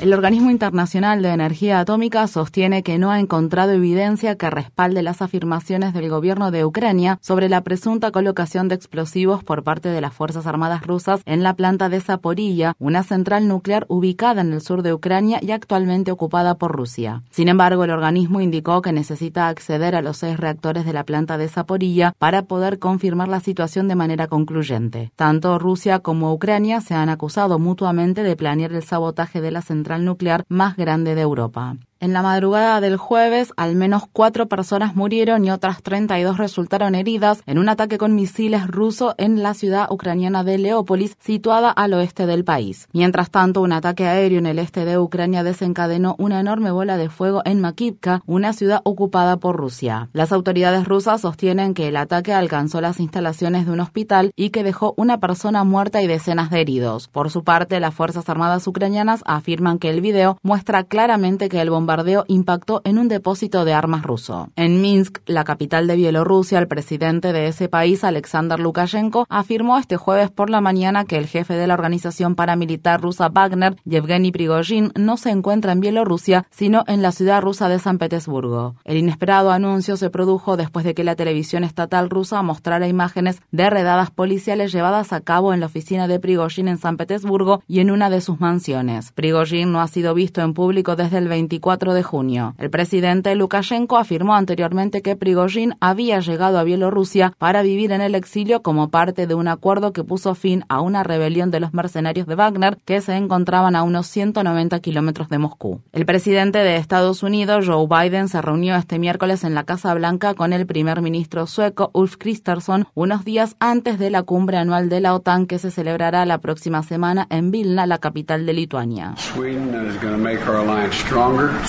El Organismo Internacional de Energía Atómica sostiene que no ha encontrado evidencia que respalde las afirmaciones del gobierno de Ucrania sobre la presunta colocación de explosivos por parte de las Fuerzas Armadas rusas en la planta de Zaporilla, una central nuclear ubicada en el sur de Ucrania y actualmente ocupada por Rusia. Sin embargo, el organismo indicó que necesita acceder a los seis reactores de la planta de Zaporilla para poder confirmar la situación de manera concluyente. Tanto Rusia como Ucrania se han acusado mutuamente de planear el sabotaje de la central nuclear más grande de Europa. En la madrugada del jueves, al menos cuatro personas murieron y otras 32 resultaron heridas en un ataque con misiles ruso en la ciudad ucraniana de Leópolis, situada al oeste del país. Mientras tanto, un ataque aéreo en el este de Ucrania desencadenó una enorme bola de fuego en Makivka, una ciudad ocupada por Rusia. Las autoridades rusas sostienen que el ataque alcanzó las instalaciones de un hospital y que dejó una persona muerta y decenas de heridos. Por su parte, las Fuerzas Armadas ucranianas afirman que el video muestra claramente que el bombardeo bombardeo impactó en un depósito de armas ruso. En Minsk, la capital de Bielorrusia, el presidente de ese país, Alexander Lukashenko, afirmó este jueves por la mañana que el jefe de la organización paramilitar rusa Wagner, Yevgeny Prigozhin, no se encuentra en Bielorrusia, sino en la ciudad rusa de San Petersburgo. El inesperado anuncio se produjo después de que la televisión estatal rusa mostrara imágenes de redadas policiales llevadas a cabo en la oficina de Prigozhin en San Petersburgo y en una de sus mansiones. Prigozhin no ha sido visto en público desde el 24 de junio. El presidente Lukashenko afirmó anteriormente que Prigozhin había llegado a Bielorrusia para vivir en el exilio como parte de un acuerdo que puso fin a una rebelión de los mercenarios de Wagner que se encontraban a unos 190 kilómetros de Moscú. El presidente de Estados Unidos, Joe Biden, se reunió este miércoles en la Casa Blanca con el primer ministro sueco Ulf Kristersson unos días antes de la cumbre anual de la OTAN que se celebrará la próxima semana en Vilna, la capital de Lituania.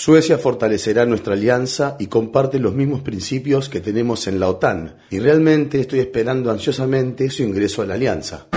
Suecia fortalecerá nuestra alianza y comparte los mismos principios que tenemos en la OTAN. Y realmente estoy esperando ansiosamente su ingreso a la alianza.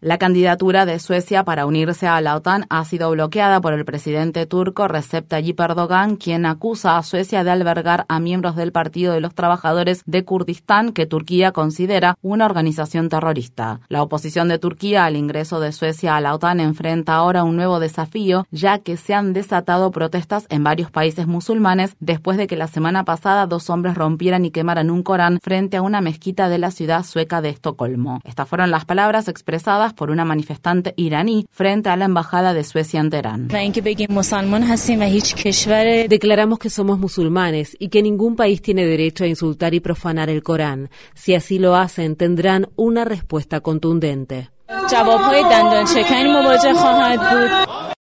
La candidatura de Suecia para unirse a la OTAN ha sido bloqueada por el presidente turco Recep Tayyip Erdogan, quien acusa a Suecia de albergar a miembros del Partido de los Trabajadores de Kurdistán, que Turquía considera una organización terrorista. La oposición de Turquía al ingreso de Suecia a la OTAN enfrenta ahora un nuevo desafío, ya que se han desatado protestas en varios países musulmanes después de que la semana pasada dos hombres rompieran y quemaran un Corán frente a una mezquita de la ciudad sueca de Estocolmo. Estas fueron las palabras expresadas por una manifestante iraní frente a la embajada de Suecia en Teherán. Declaramos que somos musulmanes y que ningún país tiene derecho a insultar y profanar el Corán. Si así lo hacen, tendrán una respuesta contundente.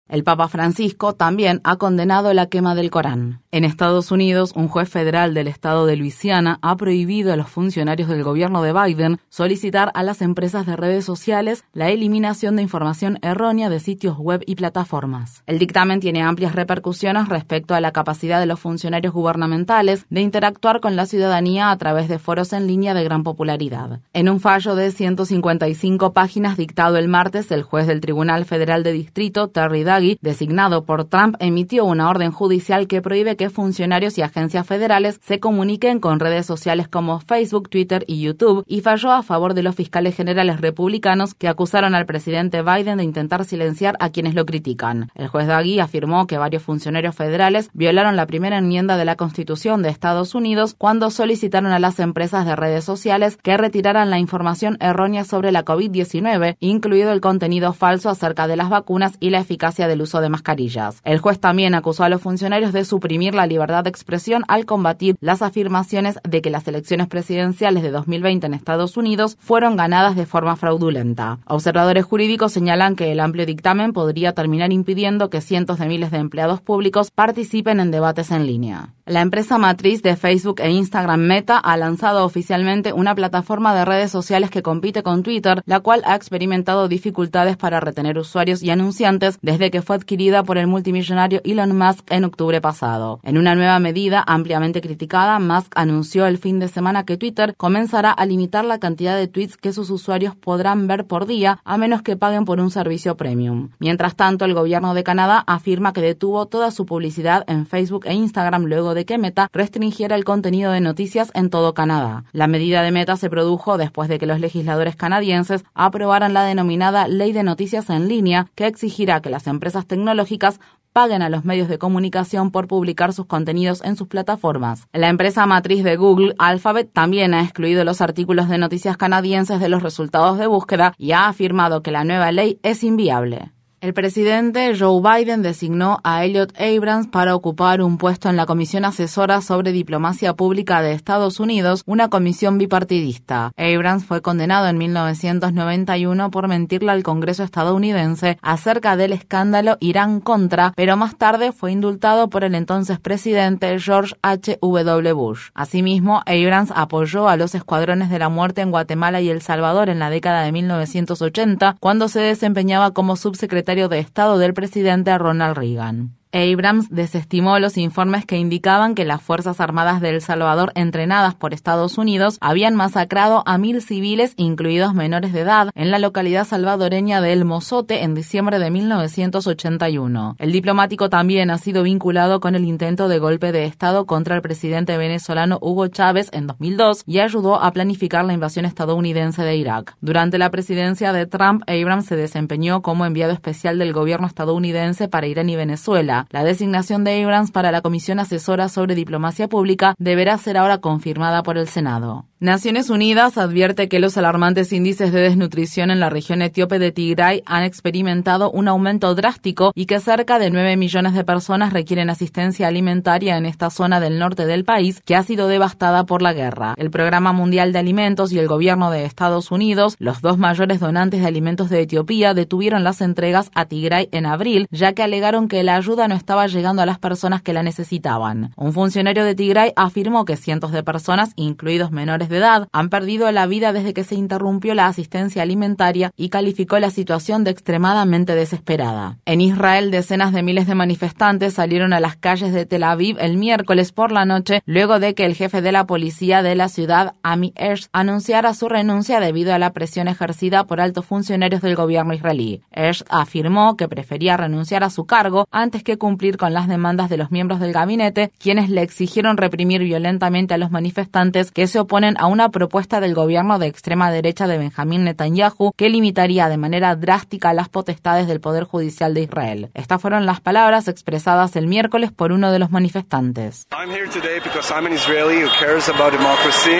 El Papa Francisco también ha condenado la quema del Corán. En Estados Unidos, un juez federal del estado de Luisiana ha prohibido a los funcionarios del gobierno de Biden solicitar a las empresas de redes sociales la eliminación de información errónea de sitios web y plataformas. El dictamen tiene amplias repercusiones respecto a la capacidad de los funcionarios gubernamentales de interactuar con la ciudadanía a través de foros en línea de gran popularidad. En un fallo de 155 páginas dictado el martes, el juez del Tribunal Federal de Distrito, Terry designado por Trump, emitió una orden judicial que prohíbe que funcionarios y agencias federales se comuniquen con redes sociales como Facebook, Twitter y YouTube y falló a favor de los fiscales generales republicanos que acusaron al presidente Biden de intentar silenciar a quienes lo critican. El juez Dagui afirmó que varios funcionarios federales violaron la primera enmienda de la Constitución de Estados Unidos cuando solicitaron a las empresas de redes sociales que retiraran la información errónea sobre la COVID-19, incluido el contenido falso acerca de las vacunas y la eficacia del uso de mascarillas. El juez también acusó a los funcionarios de suprimir la libertad de expresión al combatir las afirmaciones de que las elecciones presidenciales de 2020 en Estados Unidos fueron ganadas de forma fraudulenta. Observadores jurídicos señalan que el amplio dictamen podría terminar impidiendo que cientos de miles de empleados públicos participen en debates en línea. La empresa matriz de Facebook e Instagram Meta ha lanzado oficialmente una plataforma de redes sociales que compite con Twitter, la cual ha experimentado dificultades para retener usuarios y anunciantes desde que fue adquirida por el multimillonario Elon Musk en octubre pasado. En una nueva medida ampliamente criticada, Musk anunció el fin de semana que Twitter comenzará a limitar la cantidad de tweets que sus usuarios podrán ver por día a menos que paguen por un servicio premium. Mientras tanto, el gobierno de Canadá afirma que detuvo toda su publicidad en Facebook e Instagram luego de que Meta restringiera el contenido de noticias en todo Canadá. La medida de Meta se produjo después de que los legisladores canadienses aprobaran la denominada Ley de Noticias en línea, que exigirá que las empresas tecnológicas paguen a los medios de comunicación por publicar sus contenidos en sus plataformas. La empresa matriz de Google, Alphabet, también ha excluido los artículos de noticias canadienses de los resultados de búsqueda y ha afirmado que la nueva ley es inviable. El presidente Joe Biden designó a Elliot Abrams para ocupar un puesto en la Comisión Asesora sobre Diplomacia Pública de Estados Unidos, una comisión bipartidista. Abrams fue condenado en 1991 por mentirle al Congreso estadounidense acerca del escándalo Irán-Contra, pero más tarde fue indultado por el entonces presidente George H. W. Bush. Asimismo, Abrams apoyó a los escuadrones de la muerte en Guatemala y El Salvador en la década de 1980, cuando se desempeñaba como subsecretario de Estado del presidente Ronald Reagan. Abrams desestimó los informes que indicaban que las Fuerzas Armadas de El Salvador entrenadas por Estados Unidos habían masacrado a mil civiles, incluidos menores de edad, en la localidad salvadoreña de El Mozote en diciembre de 1981. El diplomático también ha sido vinculado con el intento de golpe de Estado contra el presidente venezolano Hugo Chávez en 2002 y ayudó a planificar la invasión estadounidense de Irak. Durante la presidencia de Trump, Abrams se desempeñó como enviado especial del gobierno estadounidense para Irán y Venezuela la designación de Abrams para la Comisión Asesora sobre Diplomacia Pública deberá ser ahora confirmada por el Senado. Naciones Unidas advierte que los alarmantes índices de desnutrición en la región etíope de Tigray han experimentado un aumento drástico y que cerca de 9 millones de personas requieren asistencia alimentaria en esta zona del norte del país que ha sido devastada por la guerra. El Programa Mundial de Alimentos y el gobierno de Estados Unidos, los dos mayores donantes de alimentos de Etiopía, detuvieron las entregas a Tigray en abril, ya que alegaron que la ayuda no estaba llegando a las personas que la necesitaban. Un funcionario de Tigray afirmó que cientos de personas, incluidos menores de edad han perdido la vida desde que se interrumpió la asistencia alimentaria y calificó la situación de extremadamente desesperada. En Israel, decenas de miles de manifestantes salieron a las calles de Tel Aviv el miércoles por la noche luego de que el jefe de la policía de la ciudad, Ami Ersh, anunciara su renuncia debido a la presión ejercida por altos funcionarios del gobierno israelí. Ersh afirmó que prefería renunciar a su cargo antes que cumplir con las demandas de los miembros del gabinete, quienes le exigieron reprimir violentamente a los manifestantes que se oponen a una propuesta del gobierno de extrema derecha de Benjamín Netanyahu que limitaría de manera drástica las potestades del Poder Judicial de Israel. Estas fueron las palabras expresadas el miércoles por uno de los manifestantes.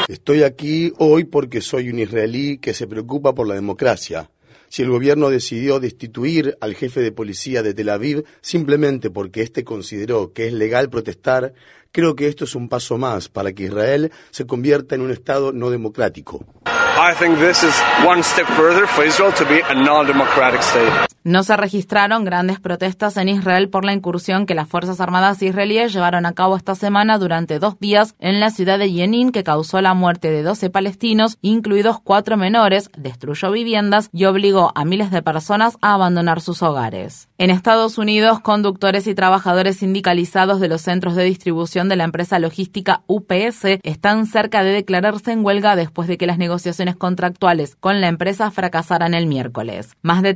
Estoy aquí hoy porque soy un israelí que se preocupa por la democracia. Si el gobierno decidió destituir al jefe de policía de Tel Aviv simplemente porque éste consideró que es legal protestar, creo que esto es un paso más para que Israel se convierta en un Estado no democrático. No se registraron grandes protestas en Israel por la incursión que las Fuerzas Armadas israelíes llevaron a cabo esta semana durante dos días en la ciudad de Jenin, que causó la muerte de 12 palestinos, incluidos cuatro menores, destruyó viviendas y obligó a miles de personas a abandonar sus hogares. En Estados Unidos, conductores y trabajadores sindicalizados de los centros de distribución de la empresa logística UPS están cerca de declararse en huelga después de que las negociaciones contractuales con la empresa fracasaran el miércoles. Más de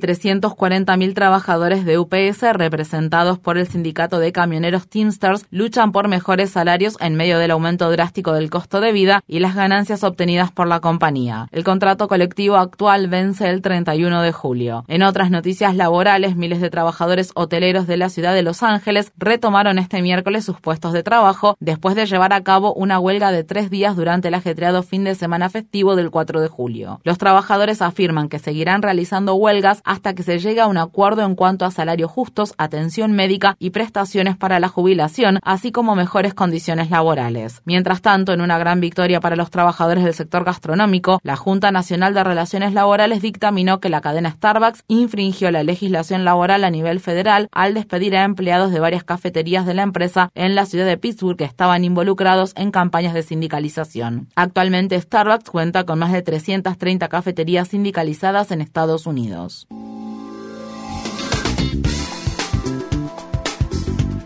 340.000 trabajadores de UPS, representados por el sindicato de camioneros Teamsters, luchan por mejores salarios en medio del aumento drástico del costo de vida y las ganancias obtenidas por la compañía. El contrato colectivo actual vence el 31 de julio. En otras noticias laborales, miles de trabajadores hoteleros de la ciudad de Los Ángeles retomaron este miércoles sus puestos de trabajo después de llevar a cabo una huelga de tres días durante el ajetreado fin de semana festivo del 4 de julio. Los trabajadores afirman que seguirán realizando huelgas hasta que se llegue un acuerdo en cuanto a salarios justos, atención médica y prestaciones para la jubilación, así como mejores condiciones laborales. Mientras tanto, en una gran victoria para los trabajadores del sector gastronómico, la Junta Nacional de Relaciones Laborales dictaminó que la cadena Starbucks infringió la legislación laboral a nivel federal al despedir a empleados de varias cafeterías de la empresa en la ciudad de Pittsburgh que estaban involucrados en campañas de sindicalización. Actualmente Starbucks cuenta con más de 330 cafeterías sindicalizadas en Estados Unidos.